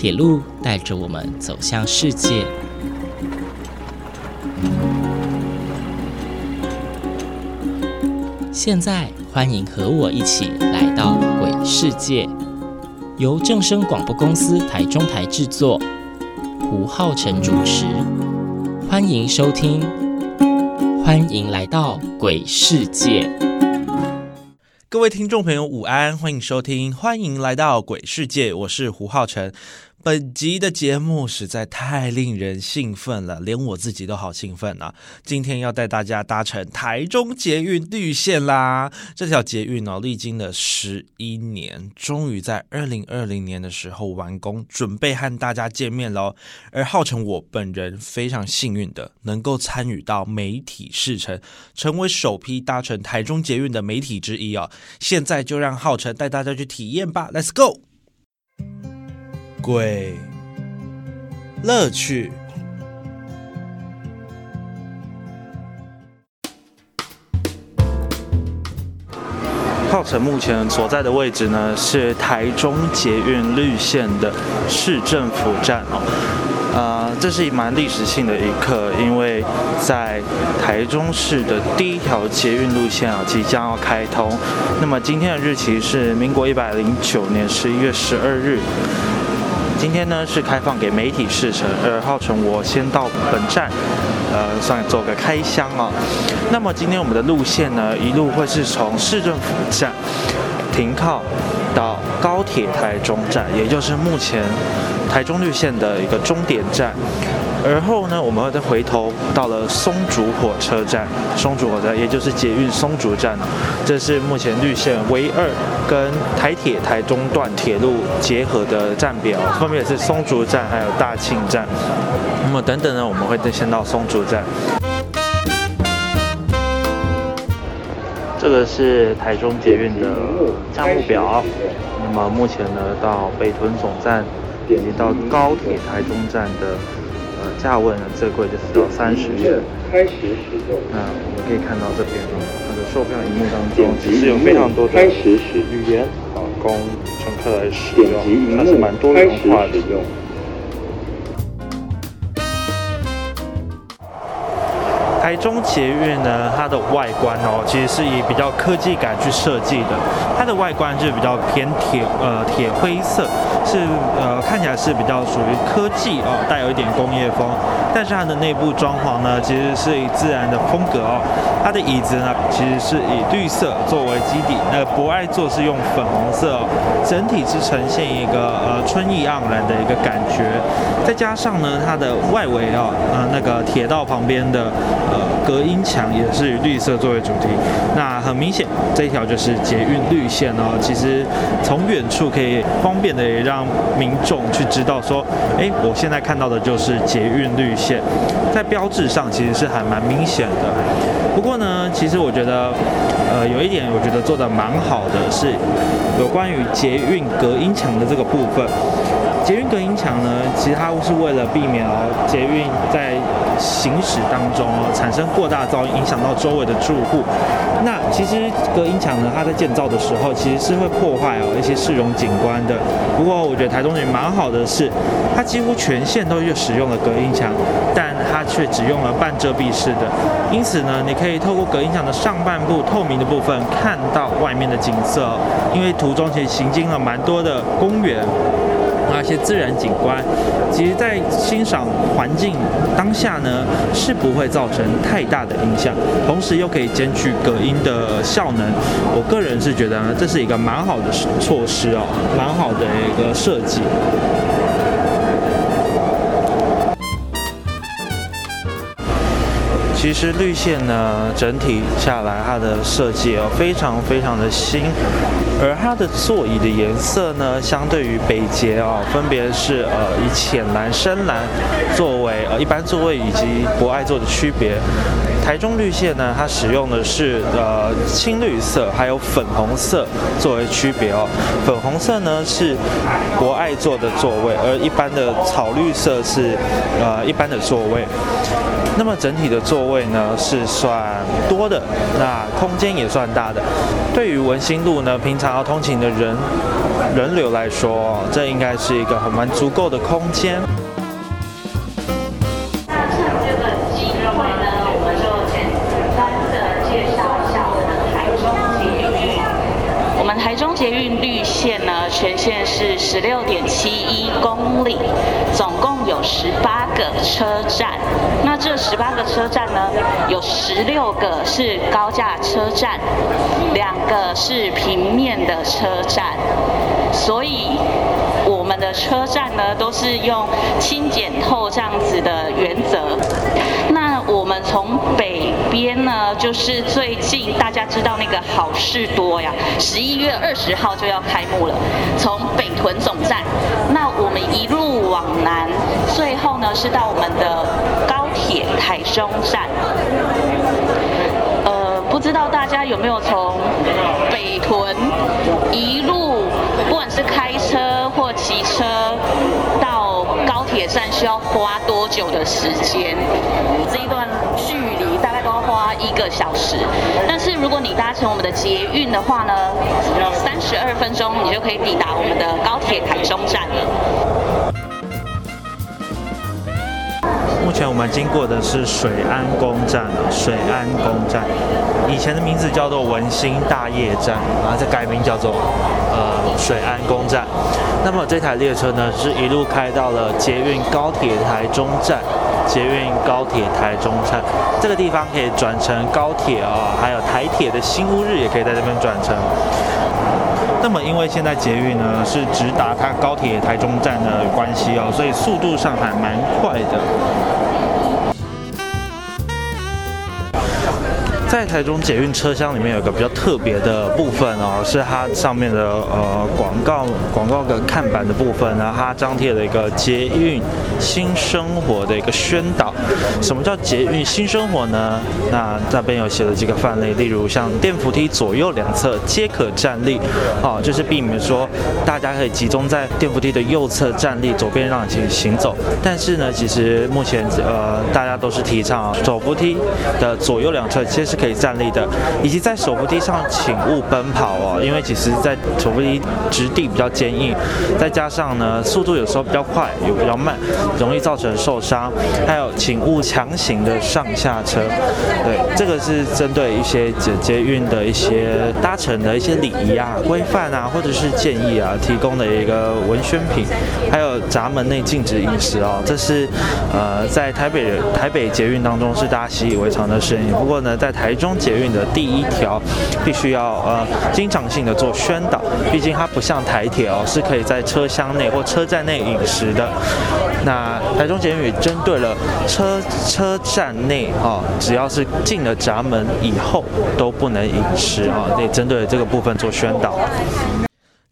铁路带着我们走向世界。现在，欢迎和我一起来到鬼世界，由正声广播公司台中台制作，胡浩辰主持。欢迎收听，欢迎来到鬼世界。各位听众朋友，午安，欢迎收听，欢迎来到鬼世界，我是胡浩辰。本集的节目实在太令人兴奋了，连我自己都好兴奋啊！今天要带大家搭乘台中捷运绿线啦。这条捷运呢，历经了十一年，终于在二零二零年的时候完工，准备和大家见面喽。而浩辰我本人非常幸运的，能够参与到媒体试乘，成为首批搭乘台中捷运的媒体之一啊！现在就让浩辰带大家去体验吧，Let's go！鬼乐趣。浩辰目前所在的位置呢，是台中捷运绿线的市政府站哦。呃，这是一蛮历史性的一刻，因为在台中市的第一条捷运路线啊，即将要开通。那么今天的日期是民国一百零九年十一月十二日。今天呢是开放给媒体试乘，而号称我先到本站，呃，算做个开箱啊。那么今天我们的路线呢，一路会是从市政府站停靠到高铁台中站，也就是目前台中绿线的一个终点站。而后呢，我们会再回头到了松竹火车站，松竹火车站也就是捷运松竹站，这是目前绿线唯二跟台铁台中段铁路结合的站表，分别是松竹站还有大庆站。那么等等呢，我们会再先到松竹站。这个是台中捷运的站务表，那么目前呢，到北屯总站以及到高铁台中站的。呃，价位呢，最贵就是到三十元。开始使用。那我们可以看到这边呢，它的售票荧幕当中，其实有非常多的开始使用，啊，供乘客来使用，它是蛮多元化的。台中捷运呢，它的外观哦，其实是以比较科技感去设计的。它的外观就比较偏铁呃铁灰色，是呃看起来是比较属于科技哦，带有一点工业风。但是它的内部装潢呢，其实是以自然的风格哦。它的椅子呢，其实是以绿色作为基底，那博爱座是用粉红色，哦，整体是呈现一个呃春意盎然的一个感觉。再加上呢，它的外围啊，呃那个铁道旁边的呃。隔音墙也是以绿色作为主题，那很明显这一条就是捷运绿线哦。其实从远处可以方便的也让民众去知道说，哎，我现在看到的就是捷运绿在标志上其实是还蛮明显的。不过呢，其实我觉得，呃，有一点我觉得做的蛮好的是有关于捷运隔音墙的这个部分。捷运隔音墙呢，其实它是为了避免哦捷运在行驶当中哦产生过大噪音，影响到周围的住户。那其实隔音墙呢，它在建造的时候其实是会破坏哦一些市容景观的。不过我觉得台中人蛮好的是，它几乎全线都是使用了隔音墙，但它却只用了半遮蔽式的。因此呢，你可以透过隔音墙的上半部透明的部分看到外面的景色，因为途中其实行经了蛮多的公园。那些自然景观，其实，在欣赏环境当下呢，是不会造成太大的影响，同时又可以兼具隔音的效能。我个人是觉得呢，这是一个蛮好的措施哦，蛮好的一个设计。其实绿线呢，整体下来它的设计哦，非常非常的新，而它的座椅的颜色呢，相对于北捷哦，分别是呃以浅蓝、深蓝作为呃一般座位以及博爱座的区别。台中绿线呢，它使用的是呃青绿色还有粉红色作为区别哦。粉红色呢是博爱座的座位，而一般的草绿色是呃一般的座位。那么整体的座位呢是算多的，那空间也算大的。对于文心路呢，平常要通勤的人。人流来说，这应该是一个很蛮足够的空间。台中捷运绿线呢，全线是十六点七一公里，总共有十八个车站。那这十八个车站呢，有十六个是高架车站，两个是平面的车站。所以我们的车站呢，都是用轻简透这样子的原则。那从北边呢，就是最近大家知道那个好事多呀，十一月二十号就要开幕了。从北屯总站，那我们一路往南，最后呢是到我们的高铁台中站。呃，不知道大家有没有从北屯一路，不管是开车或骑车到站，需要花多久的时间？这一段距离大概都要花一个小时。但是如果你搭乘我们的捷运的话呢，三十二分钟你就可以抵达我们的高铁台中站了。目前我们经过的是水安宫站，水安宫站，以前的名字叫做文心大业站，然后再改名叫做呃水安宫站。那么这台列车呢，是一路开到了捷运高铁台中站，捷运高铁台中站这个地方可以转乘高铁啊，还有台铁的新乌日也可以在这边转乘。那么因为现在捷运呢是直达它高铁台中站的关系哦，所以速度上还蛮快的。在台中捷运车厢里面有个比较特别的部分哦，是它上面的呃广告广告的看板的部分呢，它张贴了一个捷运新生活的一个宣导。什么叫捷运新生活呢？那那边有写了几个范例，例如像电扶梯左右两侧皆可站立，哦，就是避免说大家可以集中在电扶梯的右侧站立，左边让行行走。但是呢，其实目前呃大家都是提倡手扶梯的左右两侧皆是可以站立的，以及在手扶梯上请勿奔跑哦，因为其实在手扶梯质地比较坚硬，再加上呢速度有时候比较快，有比较慢，容易造成受伤。还有请勿强行的上下车，对，这个是针对一些捷捷运的一些搭乘的一些礼仪啊、规范啊，或者是建议啊，提供的一个文宣品。还有闸门内禁止饮食哦，这是呃在台北台北捷运当中是大家习以为常的事情。不过呢，在台台中捷运的第一条，必须要呃经常性的做宣导，毕竟它不像台铁哦，是可以在车厢内或车站内饮食的。那台中捷运针对了车车站内哦，只要是进了闸门以后都不能饮食啊，得针对这个部分做宣导。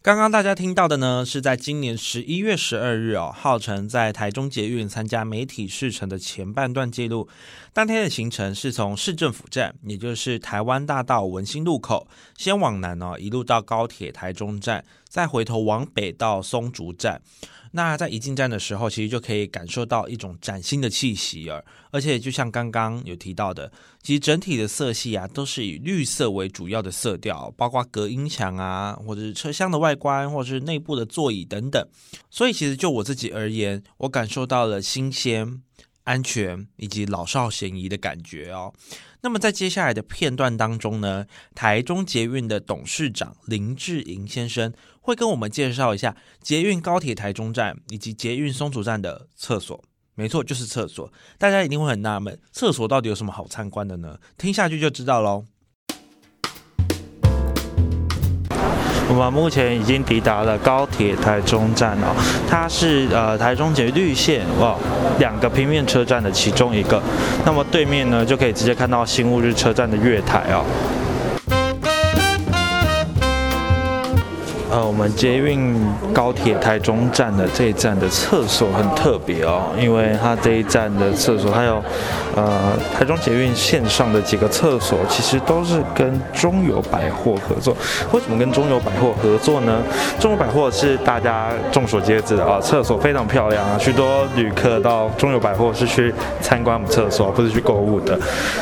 刚刚大家听到的呢，是在今年十一月十二日哦，浩辰在台中捷运参加媒体试乘的前半段记录。当天的行程是从市政府站，也就是台湾大道文心路口，先往南哦，一路到高铁台中站，再回头往北到松竹站。那在一进站的时候，其实就可以感受到一种崭新的气息而，而且就像刚刚有提到的，其实整体的色系啊，都是以绿色为主要的色调，包括隔音墙啊，或者是车厢的外观，或者是内部的座椅等等。所以其实就我自己而言，我感受到了新鲜、安全以及老少咸宜的感觉哦。那么在接下来的片段当中呢，台中捷运的董事长林志颖先生会跟我们介绍一下捷运高铁台中站以及捷运松竹站的厕所。没错，就是厕所。大家一定会很纳闷，厕所到底有什么好参观的呢？听下去就知道喽。我们目前已经抵达了高铁台中站哦，它是呃台中捷绿线哦两个平面车站的其中一个。那么对面呢就可以直接看到新乌日车站的月台哦。呃，我们捷运高铁台中站的这一站的厕所很特别哦，因为它这一站的厕所还有呃台中捷运线上的几个厕所，其实都是跟中友百货合作。为什么跟中友百货合作呢？中友百货是大家众所皆知的啊，厕所非常漂亮啊，许多旅客到中友百货是去参观我们厕所，不是去购物的。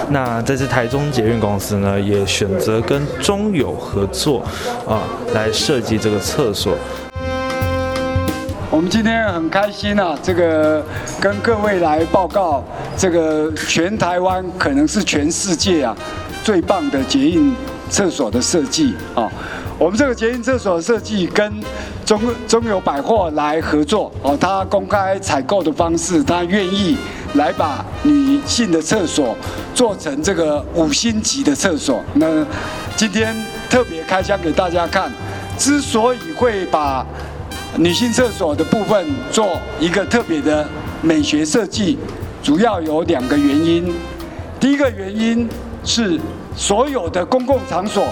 那这次台中捷运公司呢，也选择跟中友合作啊，来设计。这个厕所。我们今天很开心啊，这个跟各位来报告，这个全台湾可能是全世界啊最棒的捷运厕所的设计啊。我们这个捷运厕所设计跟中中友百货来合作哦，他公开采购的方式，他愿意来把女性的厕所做成这个五星级的厕所。那今天特别开箱给大家看，之所以会把女性厕所的部分做一个特别的美学设计，主要有两个原因。第一个原因是所有的公共场所，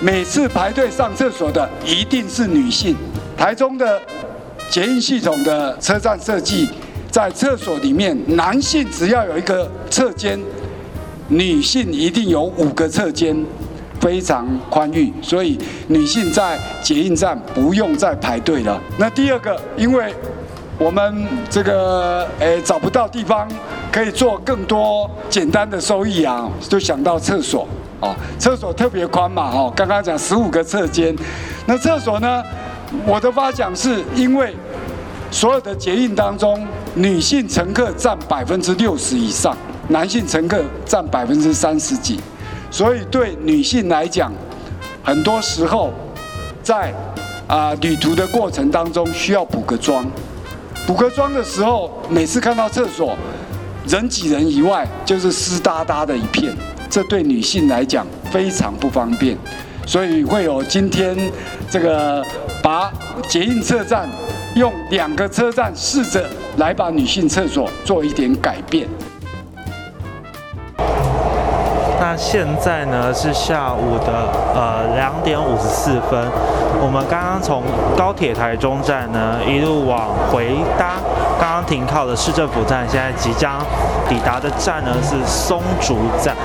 每次排队上厕所的一定是女性。台中的捷运系统的车站设计，在厕所里面，男性只要有一个侧间，女性一定有五个侧间。非常宽裕，所以女性在捷运站不用再排队了。那第二个，因为我们这个诶找不到地方可以做更多简单的收益啊，就想到厕所啊，厕所特别宽嘛，哈，刚刚讲十五个侧间，那厕所呢，我的发想是因为所有的捷运当中，女性乘客占百分之六十以上，男性乘客占百分之三十几。所以对女性来讲，很多时候在啊旅途的过程当中需要补个妆，补个妆的时候，每次看到厕所人挤人以外，就是湿哒哒的一片，这对女性来讲非常不方便，所以会有今天这个把捷运车站用两个车站试着来把女性厕所做一点改变。现在呢是下午的呃两点五十四分，我们刚刚从高铁台中站呢一路往回搭，刚刚停靠的市政府站，现在即将抵达的站呢是松竹站。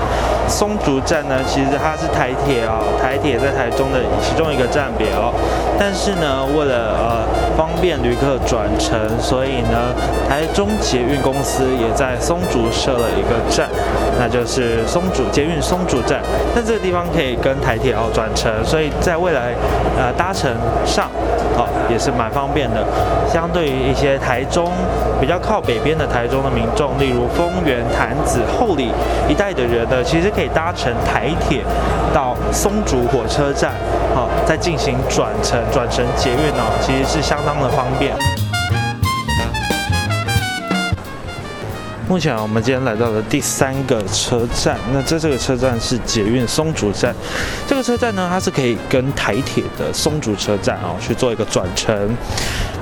松竹站呢其实它是台铁啊，台铁在台中的其中一个站别哦。但是呢为了呃方便旅客转乘，所以呢台中捷运公司也在松竹设了一个站，那就是松竹捷。运松竹站，那这个地方可以跟台铁哦转乘，所以在未来呃搭乘上哦也是蛮方便的。相对于一些台中比较靠北边的台中的民众，例如丰原、潭子、后里一带的人呢，其实可以搭乘台铁到松竹火车站，好再进行转乘，转乘捷运哦，其实是相当的方便。目前我们今天来到了第三个车站，那在这个车站是捷运松竹站。这个车站呢，它是可以跟台铁的松竹车站哦去做一个转乘。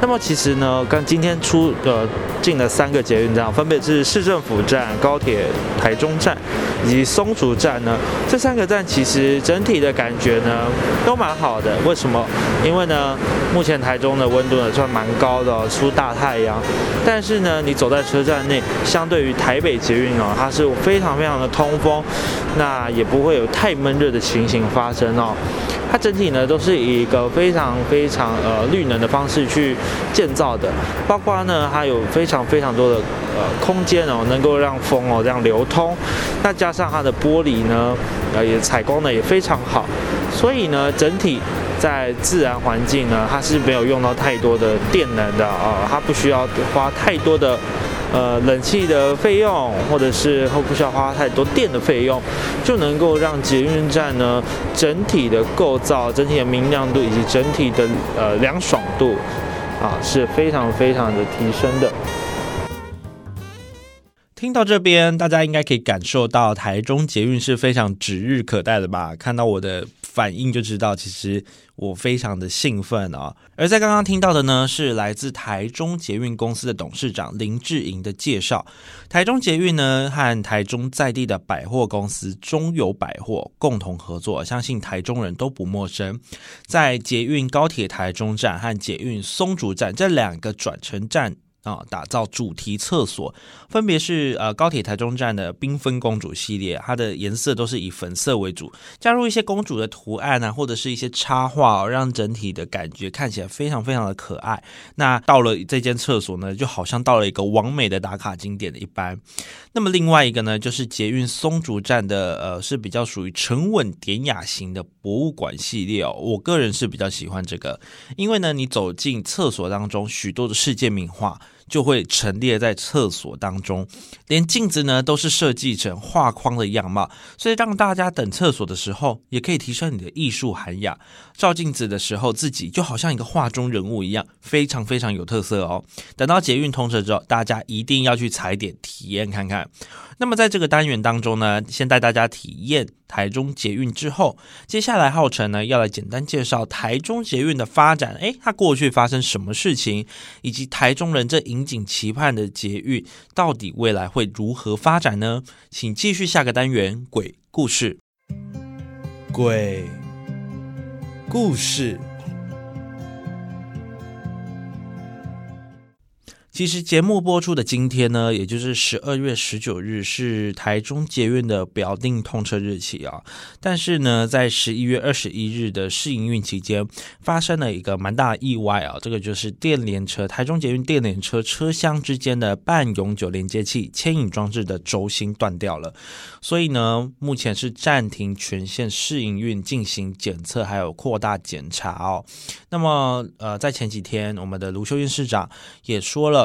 那么其实呢，跟今天出呃进了三个捷运站，分别是市政府站、高铁台中站以及松竹站呢。这三个站其实整体的感觉呢都蛮好的。为什么？因为呢，目前台中的温度呢算蛮高的，出大太阳。但是呢，你走在车站内，相对于台北捷运哦，它是非常非常的通风，那也不会有太闷热的情形发生哦。它整体呢都是以一个非常非常呃绿能的方式去建造的，包括呢它有非常非常多的呃空间哦，能够让风哦这样流通，那加上它的玻璃呢，呃也采光呢也非常好，所以呢整体在自然环境呢它是没有用到太多的电能的啊，它不需要花太多的。呃，冷气的费用，或者是后不需要花太多电的费用，就能够让捷运站呢整体的构造、整体的明亮度以及整体的呃凉爽度啊是非常非常的提升的。听到这边，大家应该可以感受到台中捷运是非常指日可待的吧？看到我的反应就知道，其实。我非常的兴奋啊！而在刚刚听到的呢，是来自台中捷运公司的董事长林志颖的介绍。台中捷运呢和台中在地的百货公司中友百货共同合作，相信台中人都不陌生。在捷运高铁台中站和捷运松竹站这两个转乘站。啊，打造主题厕所，分别是呃高铁台中站的缤纷公主系列，它的颜色都是以粉色为主，加入一些公主的图案啊，或者是一些插画，让整体的感觉看起来非常非常的可爱。那到了这间厕所呢，就好像到了一个完美的打卡景点的一般。那么另外一个呢，就是捷运松竹站的呃是比较属于沉稳典雅型的博物馆系列哦，我个人是比较喜欢这个，因为呢，你走进厕所当中，许多的世界名画。就会陈列在厕所当中，连镜子呢都是设计成画框的样貌，所以让大家等厕所的时候也可以提升你的艺术涵养。照镜子的时候，自己就好像一个画中人物一样，非常非常有特色哦。等到捷运通车之后，大家一定要去踩点体验看看。那么在这个单元当中呢，先带大家体验台中捷运之后，接下来浩辰呢要来简单介绍台中捷运的发展。诶，它过去发生什么事情，以及台中人这引颈期盼的捷运，到底未来会如何发展呢？请继续下个单元鬼故事。鬼故事。其实节目播出的今天呢，也就是十二月十九日，是台中捷运的表定通车日期啊。但是呢，在十一月二十一日的试营运期间，发生了一个蛮大的意外啊。这个就是电联车台中捷运电联车车厢之间的半永久连接器牵引装置的轴心断掉了，所以呢，目前是暂停全线试营运进行检测，还有扩大检查哦。那么，呃，在前几天，我们的卢秀燕市长也说了。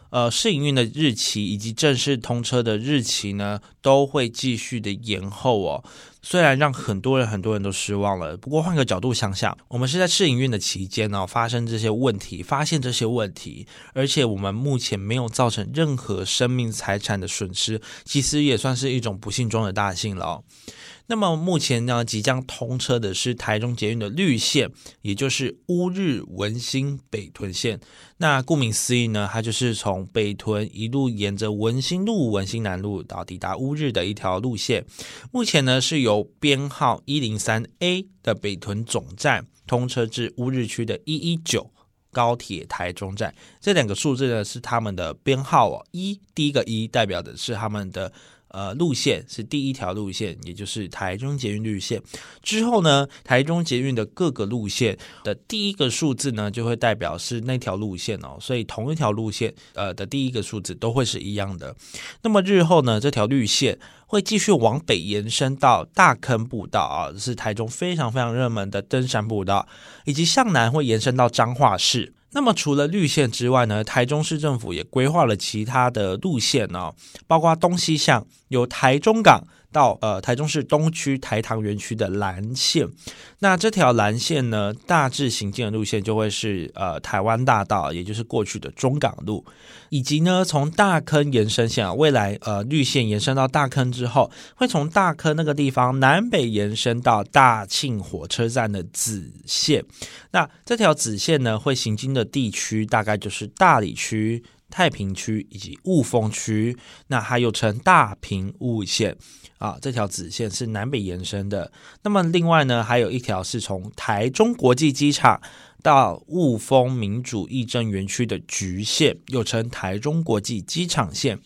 呃，试营运的日期以及正式通车的日期呢，都会继续的延后哦。虽然让很多人很多人都失望了，不过换个角度想想，我们是在试营运的期间呢，发生这些问题，发现这些问题，而且我们目前没有造成任何生命财产的损失，其实也算是一种不幸中的大幸了。那么目前呢，即将通车的是台中捷运的绿线，也就是乌日文心北屯线。那顾名思义呢，它就是从北屯一路沿着文心路、文心南路到抵达乌日的一条路线。目前呢，是由编号一零三 A 的北屯总站通车至乌日区的一一九高铁台中站。这两个数字呢，是他们的编号哦。一第一个一代表的是他们的。呃，路线是第一条路线，也就是台中捷运绿线。之后呢，台中捷运的各个路线的第一个数字呢，就会代表是那条路线哦。所以同一条路线，呃的第一个数字都会是一样的。那么日后呢，这条绿线会继续往北延伸到大坑步道啊，是台中非常非常热门的登山步道，以及向南会延伸到彰化市。那么除了绿线之外呢，台中市政府也规划了其他的路线哦，包括东西向，有台中港。到呃台中市东区台糖园区的蓝线，那这条蓝线呢，大致行进的路线就会是呃台湾大道，也就是过去的中港路，以及呢从大坑延伸线啊，未来呃绿线延伸到大坑之后，会从大坑那个地方南北延伸到大庆火车站的子线。那这条子线呢，会行经的地区大概就是大理区、太平区以及雾峰区，那还有称大平雾线。啊，这条子线是南北延伸的。那么另外呢，还有一条是从台中国际机场到雾峰民主议政园区的橘线，又称台中国际机场线，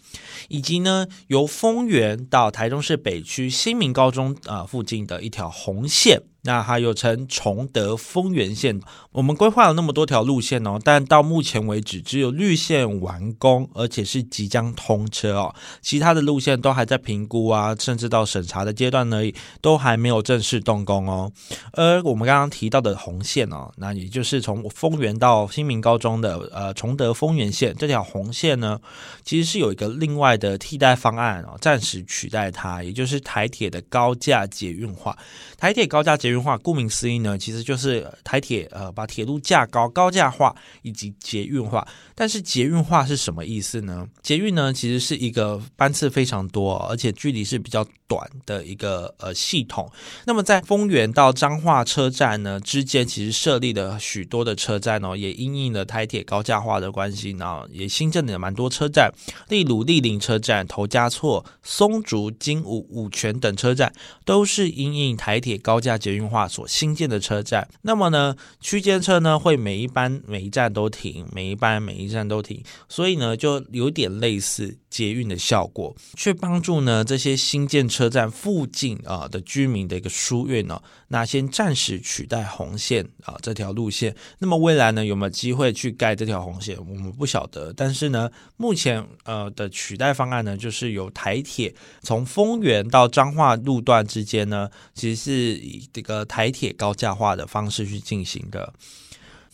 以及呢由丰原到台中市北区新民高中啊附近的一条红线。那还有称崇德丰原线，我们规划了那么多条路线哦，但到目前为止只有绿线完工，而且是即将通车哦，其他的路线都还在评估啊，甚至到审查的阶段呢，都还没有正式动工哦。而我们刚刚提到的红线哦，那也就是从丰原到新民高中的呃崇德丰原线这条红线呢，其实是有一个另外的替代方案哦，暂时取代它，也就是台铁的高架捷运化，台铁高架捷运。化，顾名思义呢，其实就是台铁呃把铁路架高、高架化以及捷运化。但是捷运化是什么意思呢？捷运呢其实是一个班次非常多，而且距离是比较短的一个呃系统。那么在丰原到彰化车站呢之间，其实设立了许多的车站哦，也因应了台铁高架化的关系呢，也新增了蛮多车站，例如立林车站、头家错、松竹、金武、五泉等车站，都是因应台铁高架捷运。运化所新建的车站。那么呢，区间车呢会每一班每一站都停，每一班每一站都停，所以呢就有点类似捷运的效果，去帮助呢这些新建车站附近啊的居民的一个疏运呢。那先暂时取代红线啊这条路线。那么未来呢有没有机会去盖这条红线？我们不晓得。但是呢，目前呃的取代方案呢，就是由台铁从丰原到彰化路段之间呢，其实是以这个台铁高架化的方式去进行的。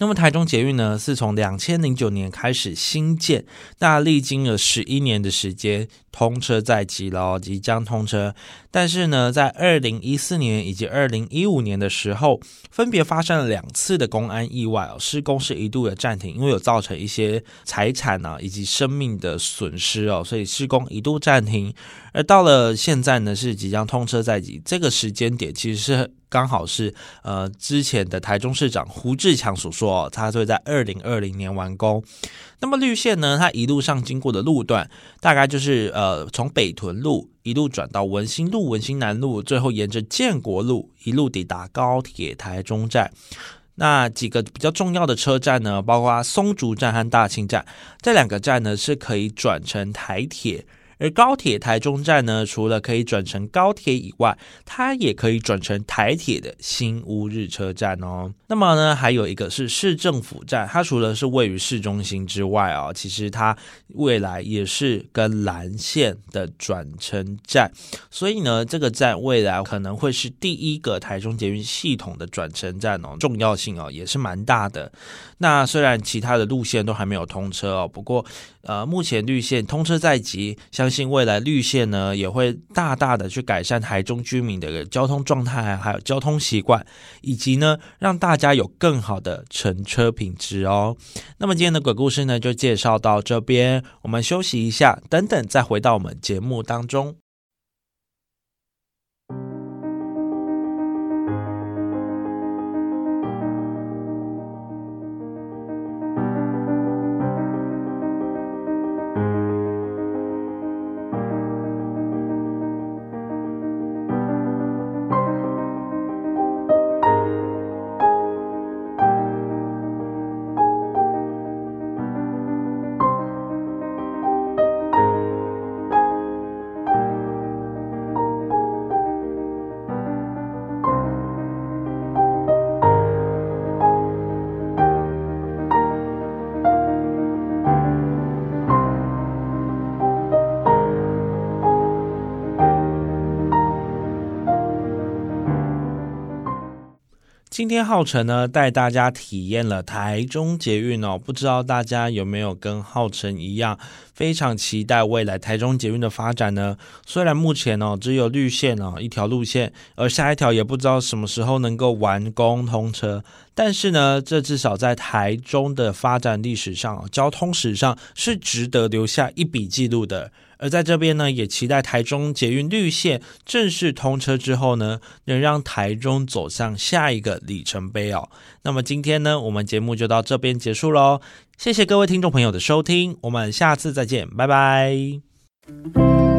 那么台中捷运呢，是从两千零九年开始新建，那历经了十一年的时间，通车在即了，即将通车。但是呢，在二零一四年以及二零一五年的时候，分别发生了两次的公安意外哦，施工是一度的暂停，因为有造成一些财产啊以及生命的损失哦，所以施工一度暂停。而到了现在呢，是即将通车在即，这个时间点其实是。刚好是呃，之前的台中市长胡志强所说，他会在二零二零年完工。那么绿线呢，它一路上经过的路段，大概就是，呃从北屯路一路转到文心路、文心南路，最后沿着建国路一路抵达高铁台中站。那几个比较重要的车站呢，包括松竹站和大庆站，这两个站呢是可以转乘台铁。而高铁台中站呢，除了可以转乘高铁以外，它也可以转乘台铁的新乌日车站哦。那么呢，还有一个是市政府站，它除了是位于市中心之外啊，其实它未来也是跟蓝线的转乘站，所以呢，这个站未来可能会是第一个台中捷运系统的转乘站哦，重要性哦也是蛮大的。那虽然其他的路线都还没有通车哦，不过呃，目前绿线通车在即，相信未来绿线呢也会大大的去改善台中居民的一个交通状态，还有交通习惯，以及呢让大家有更好的乘车品质哦。那么今天的鬼故事呢就介绍到这边，我们休息一下，等等再回到我们节目当中。今天浩辰呢带大家体验了台中捷运哦，不知道大家有没有跟浩辰一样非常期待未来台中捷运的发展呢？虽然目前哦只有绿线哦一条路线，而下一条也不知道什么时候能够完工通车，但是呢，这至少在台中的发展历史上、交通史上是值得留下一笔记录的。而在这边呢，也期待台中捷运绿线正式通车之后呢，能让台中走向下一个里程碑哦。那么今天呢，我们节目就到这边结束喽，谢谢各位听众朋友的收听，我们下次再见，拜拜。